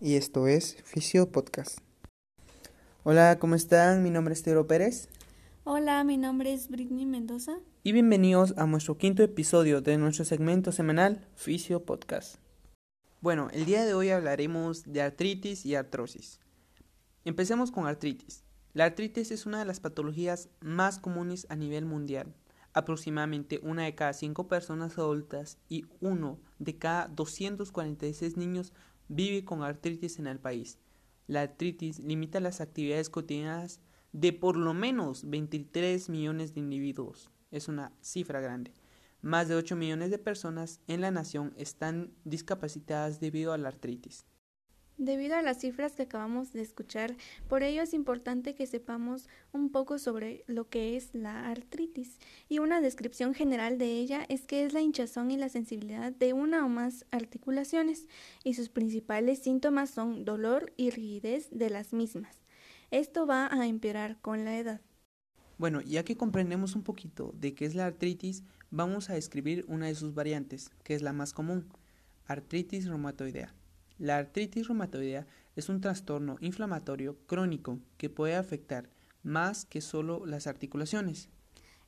y esto es Fisio Podcast. Hola, ¿cómo están? Mi nombre es Teodoro Pérez. Hola, mi nombre es Britney Mendoza. Y bienvenidos a nuestro quinto episodio de nuestro segmento semanal Fisio Podcast. Bueno, el día de hoy hablaremos de artritis y artrosis. Empecemos con artritis. La artritis es una de las patologías más comunes a nivel mundial. Aproximadamente una de cada cinco personas adultas y uno de cada 246 niños vive con artritis en el país. La artritis limita las actividades cotidianas de por lo menos 23 millones de individuos. Es una cifra grande. Más de 8 millones de personas en la nación están discapacitadas debido a la artritis. Debido a las cifras que acabamos de escuchar, por ello es importante que sepamos un poco sobre lo que es la artritis. Y una descripción general de ella es que es la hinchazón y la sensibilidad de una o más articulaciones, y sus principales síntomas son dolor y rigidez de las mismas. Esto va a empeorar con la edad. Bueno, ya que comprendemos un poquito de qué es la artritis, vamos a describir una de sus variantes, que es la más común, artritis reumatoidea. La artritis reumatoidea es un trastorno inflamatorio crónico que puede afectar más que solo las articulaciones.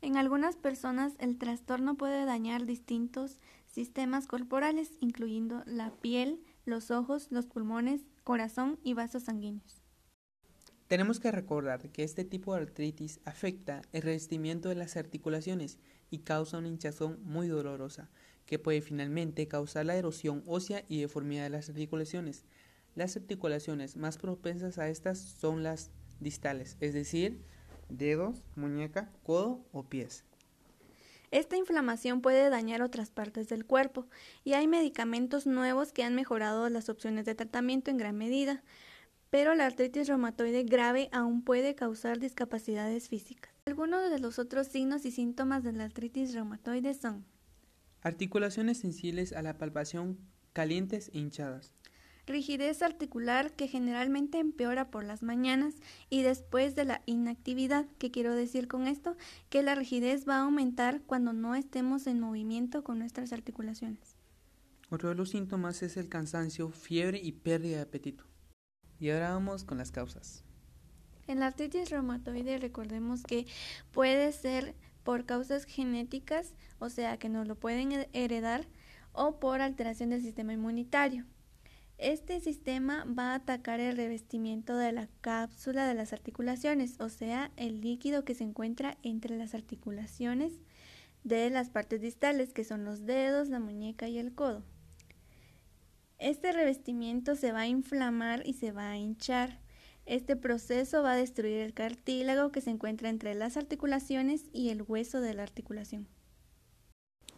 En algunas personas el trastorno puede dañar distintos sistemas corporales, incluyendo la piel, los ojos, los pulmones, corazón y vasos sanguíneos. Tenemos que recordar que este tipo de artritis afecta el revestimiento de las articulaciones y causa una hinchazón muy dolorosa, que puede finalmente causar la erosión ósea y deformidad de las articulaciones. Las articulaciones más propensas a estas son las distales, es decir, dedos, muñeca, codo o pies. Esta inflamación puede dañar otras partes del cuerpo y hay medicamentos nuevos que han mejorado las opciones de tratamiento en gran medida, pero la artritis reumatoide grave aún puede causar discapacidades físicas. Algunos de los otros signos y síntomas de la artritis reumatoide son Articulaciones sensibles a la palpación calientes e hinchadas. Rigidez articular que generalmente empeora por las mañanas y después de la inactividad. ¿Qué quiero decir con esto? Que la rigidez va a aumentar cuando no estemos en movimiento con nuestras articulaciones. Otro de los síntomas es el cansancio, fiebre y pérdida de apetito. Y ahora vamos con las causas. En la artritis reumatoide recordemos que puede ser por causas genéticas, o sea que nos lo pueden heredar, o por alteración del sistema inmunitario. Este sistema va a atacar el revestimiento de la cápsula de las articulaciones, o sea, el líquido que se encuentra entre las articulaciones de las partes distales, que son los dedos, la muñeca y el codo. Este revestimiento se va a inflamar y se va a hinchar. Este proceso va a destruir el cartílago que se encuentra entre las articulaciones y el hueso de la articulación.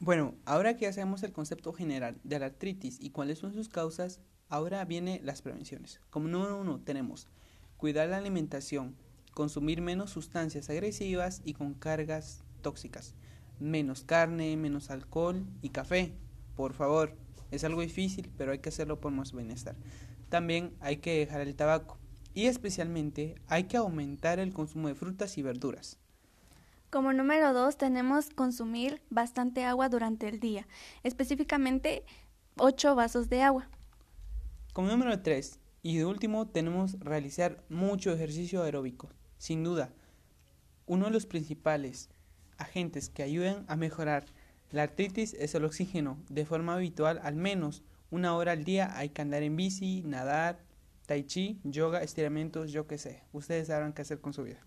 Bueno, ahora que hacemos el concepto general de la artritis y cuáles son sus causas, ahora vienen las prevenciones. Como número uno tenemos cuidar la alimentación, consumir menos sustancias agresivas y con cargas tóxicas, menos carne, menos alcohol y café. Por favor, es algo difícil, pero hay que hacerlo por nuestro bienestar. También hay que dejar el tabaco y especialmente hay que aumentar el consumo de frutas y verduras. Como número dos tenemos consumir bastante agua durante el día, específicamente 8 vasos de agua. Como número tres y de último tenemos realizar mucho ejercicio aeróbico. Sin duda, uno de los principales agentes que ayudan a mejorar la artritis es el oxígeno. De forma habitual, al menos una hora al día hay que andar en bici, nadar, tai chi, yoga, estiramientos, yo qué sé. Ustedes sabrán qué hacer con su vida.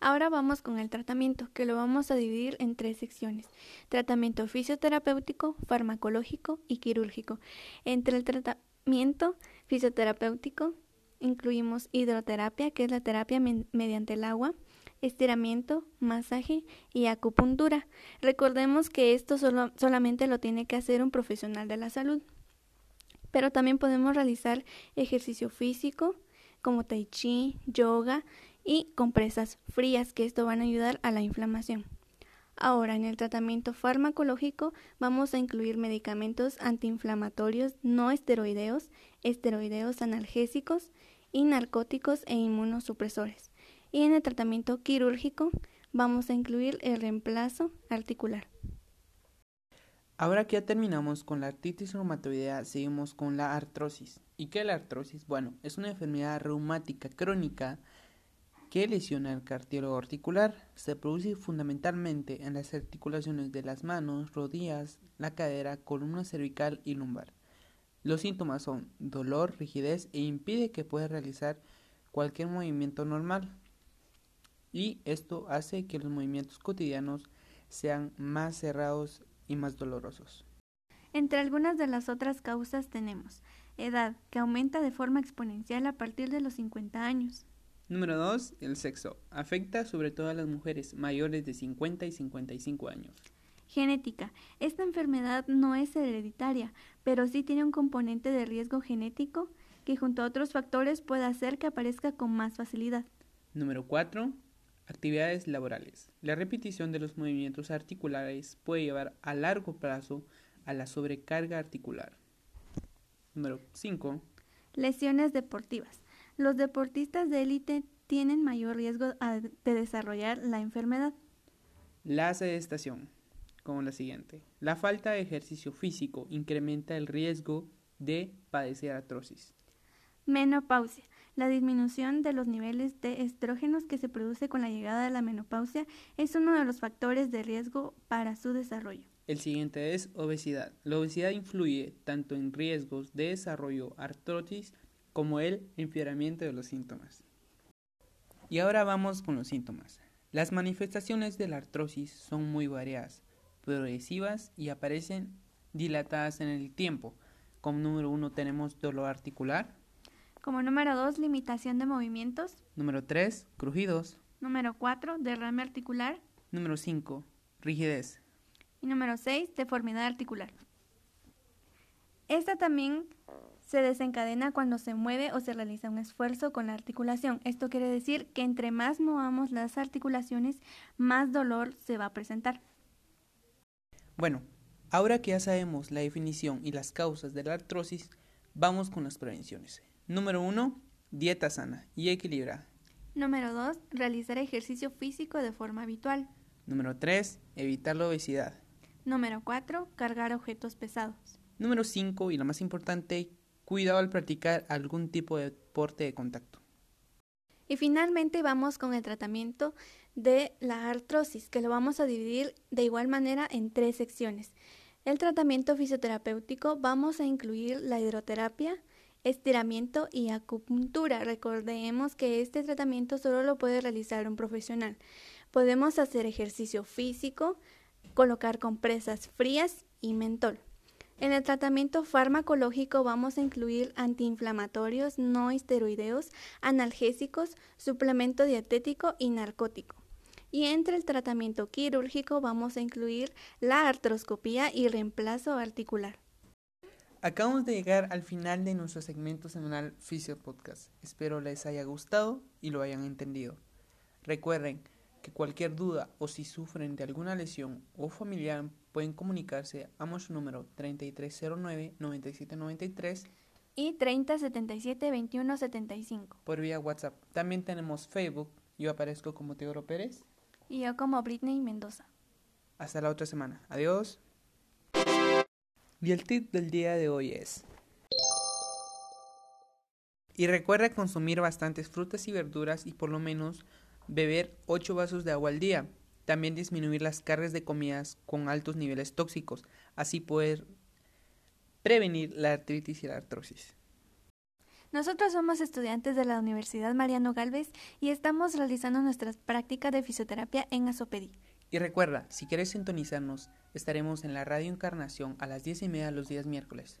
Ahora vamos con el tratamiento, que lo vamos a dividir en tres secciones. Tratamiento fisioterapéutico, farmacológico y quirúrgico. Entre el tratamiento fisioterapéutico incluimos hidroterapia, que es la terapia mediante el agua, estiramiento, masaje y acupuntura. Recordemos que esto solo, solamente lo tiene que hacer un profesional de la salud pero también podemos realizar ejercicio físico como tai chi, yoga y compresas frías que esto van a ayudar a la inflamación. Ahora, en el tratamiento farmacológico vamos a incluir medicamentos antiinflamatorios no esteroideos, esteroideos analgésicos y narcóticos e inmunosupresores. Y en el tratamiento quirúrgico vamos a incluir el reemplazo articular. Ahora que ya terminamos con la artritis reumatoidea, seguimos con la artrosis. ¿Y qué es la artrosis? Bueno, es una enfermedad reumática crónica que lesiona el cartílago articular. Se produce fundamentalmente en las articulaciones de las manos, rodillas, la cadera, columna cervical y lumbar. Los síntomas son dolor, rigidez e impide que pueda realizar cualquier movimiento normal. Y esto hace que los movimientos cotidianos sean más cerrados y más dolorosos. Entre algunas de las otras causas tenemos edad, que aumenta de forma exponencial a partir de los 50 años. Número 2. El sexo. Afecta sobre todo a las mujeres mayores de 50 y 55 años. Genética. Esta enfermedad no es hereditaria, pero sí tiene un componente de riesgo genético que junto a otros factores puede hacer que aparezca con más facilidad. Número 4. Actividades laborales. La repetición de los movimientos articulares puede llevar a largo plazo a la sobrecarga articular. Número 5. Lesiones deportivas. Los deportistas de élite tienen mayor riesgo de desarrollar la enfermedad. La sedestación, como la siguiente. La falta de ejercicio físico incrementa el riesgo de padecer artrosis. Menopausia. La disminución de los niveles de estrógenos que se produce con la llegada de la menopausia es uno de los factores de riesgo para su desarrollo. El siguiente es obesidad. La obesidad influye tanto en riesgos de desarrollo artrosis como el empeoramiento de los síntomas. Y ahora vamos con los síntomas. Las manifestaciones de la artrosis son muy variadas, progresivas y aparecen dilatadas en el tiempo. Como número uno tenemos dolor articular. Como número dos, limitación de movimientos. Número tres, crujidos. Número cuatro, derrame articular. Número cinco, rigidez. Y número 6, deformidad articular. Esta también se desencadena cuando se mueve o se realiza un esfuerzo con la articulación. Esto quiere decir que entre más movamos las articulaciones, más dolor se va a presentar. Bueno, ahora que ya sabemos la definición y las causas de la artrosis, vamos con las prevenciones. Número 1, dieta sana y equilibrada. Número 2, realizar ejercicio físico de forma habitual. Número 3, evitar la obesidad. Número 4. Cargar objetos pesados. Número 5. Y lo más importante, cuidado al practicar algún tipo de deporte de contacto. Y finalmente vamos con el tratamiento de la artrosis, que lo vamos a dividir de igual manera en tres secciones. El tratamiento fisioterapéutico vamos a incluir la hidroterapia, estiramiento y acupuntura. Recordemos que este tratamiento solo lo puede realizar un profesional. Podemos hacer ejercicio físico, colocar compresas frías y mentol. En el tratamiento farmacológico vamos a incluir antiinflamatorios no esteroideos, analgésicos, suplemento dietético y narcótico. Y entre el tratamiento quirúrgico vamos a incluir la artroscopía y reemplazo articular. Acabamos de llegar al final de nuestro segmento semanal Fisio Podcast. Espero les haya gustado y lo hayan entendido. Recuerden que cualquier duda o si sufren de alguna lesión o familiar pueden comunicarse a nuestro número 3309-9793 y 3077-2175 por vía WhatsApp. También tenemos Facebook, yo aparezco como Teodoro Pérez y yo como Britney Mendoza. Hasta la otra semana. Adiós. Y el tip del día de hoy es... Y recuerda consumir bastantes frutas y verduras y por lo menos beber 8 vasos de agua al día, también disminuir las cargas de comidas con altos niveles tóxicos, así poder prevenir la artritis y la artrosis. Nosotros somos estudiantes de la Universidad Mariano Galvez y estamos realizando nuestras prácticas de fisioterapia en Azopedí. Y recuerda, si quieres sintonizarnos, estaremos en la Radio Encarnación a las 10 y media los días miércoles.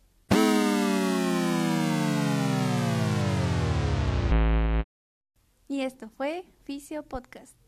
Y esto fue Fisio Podcast.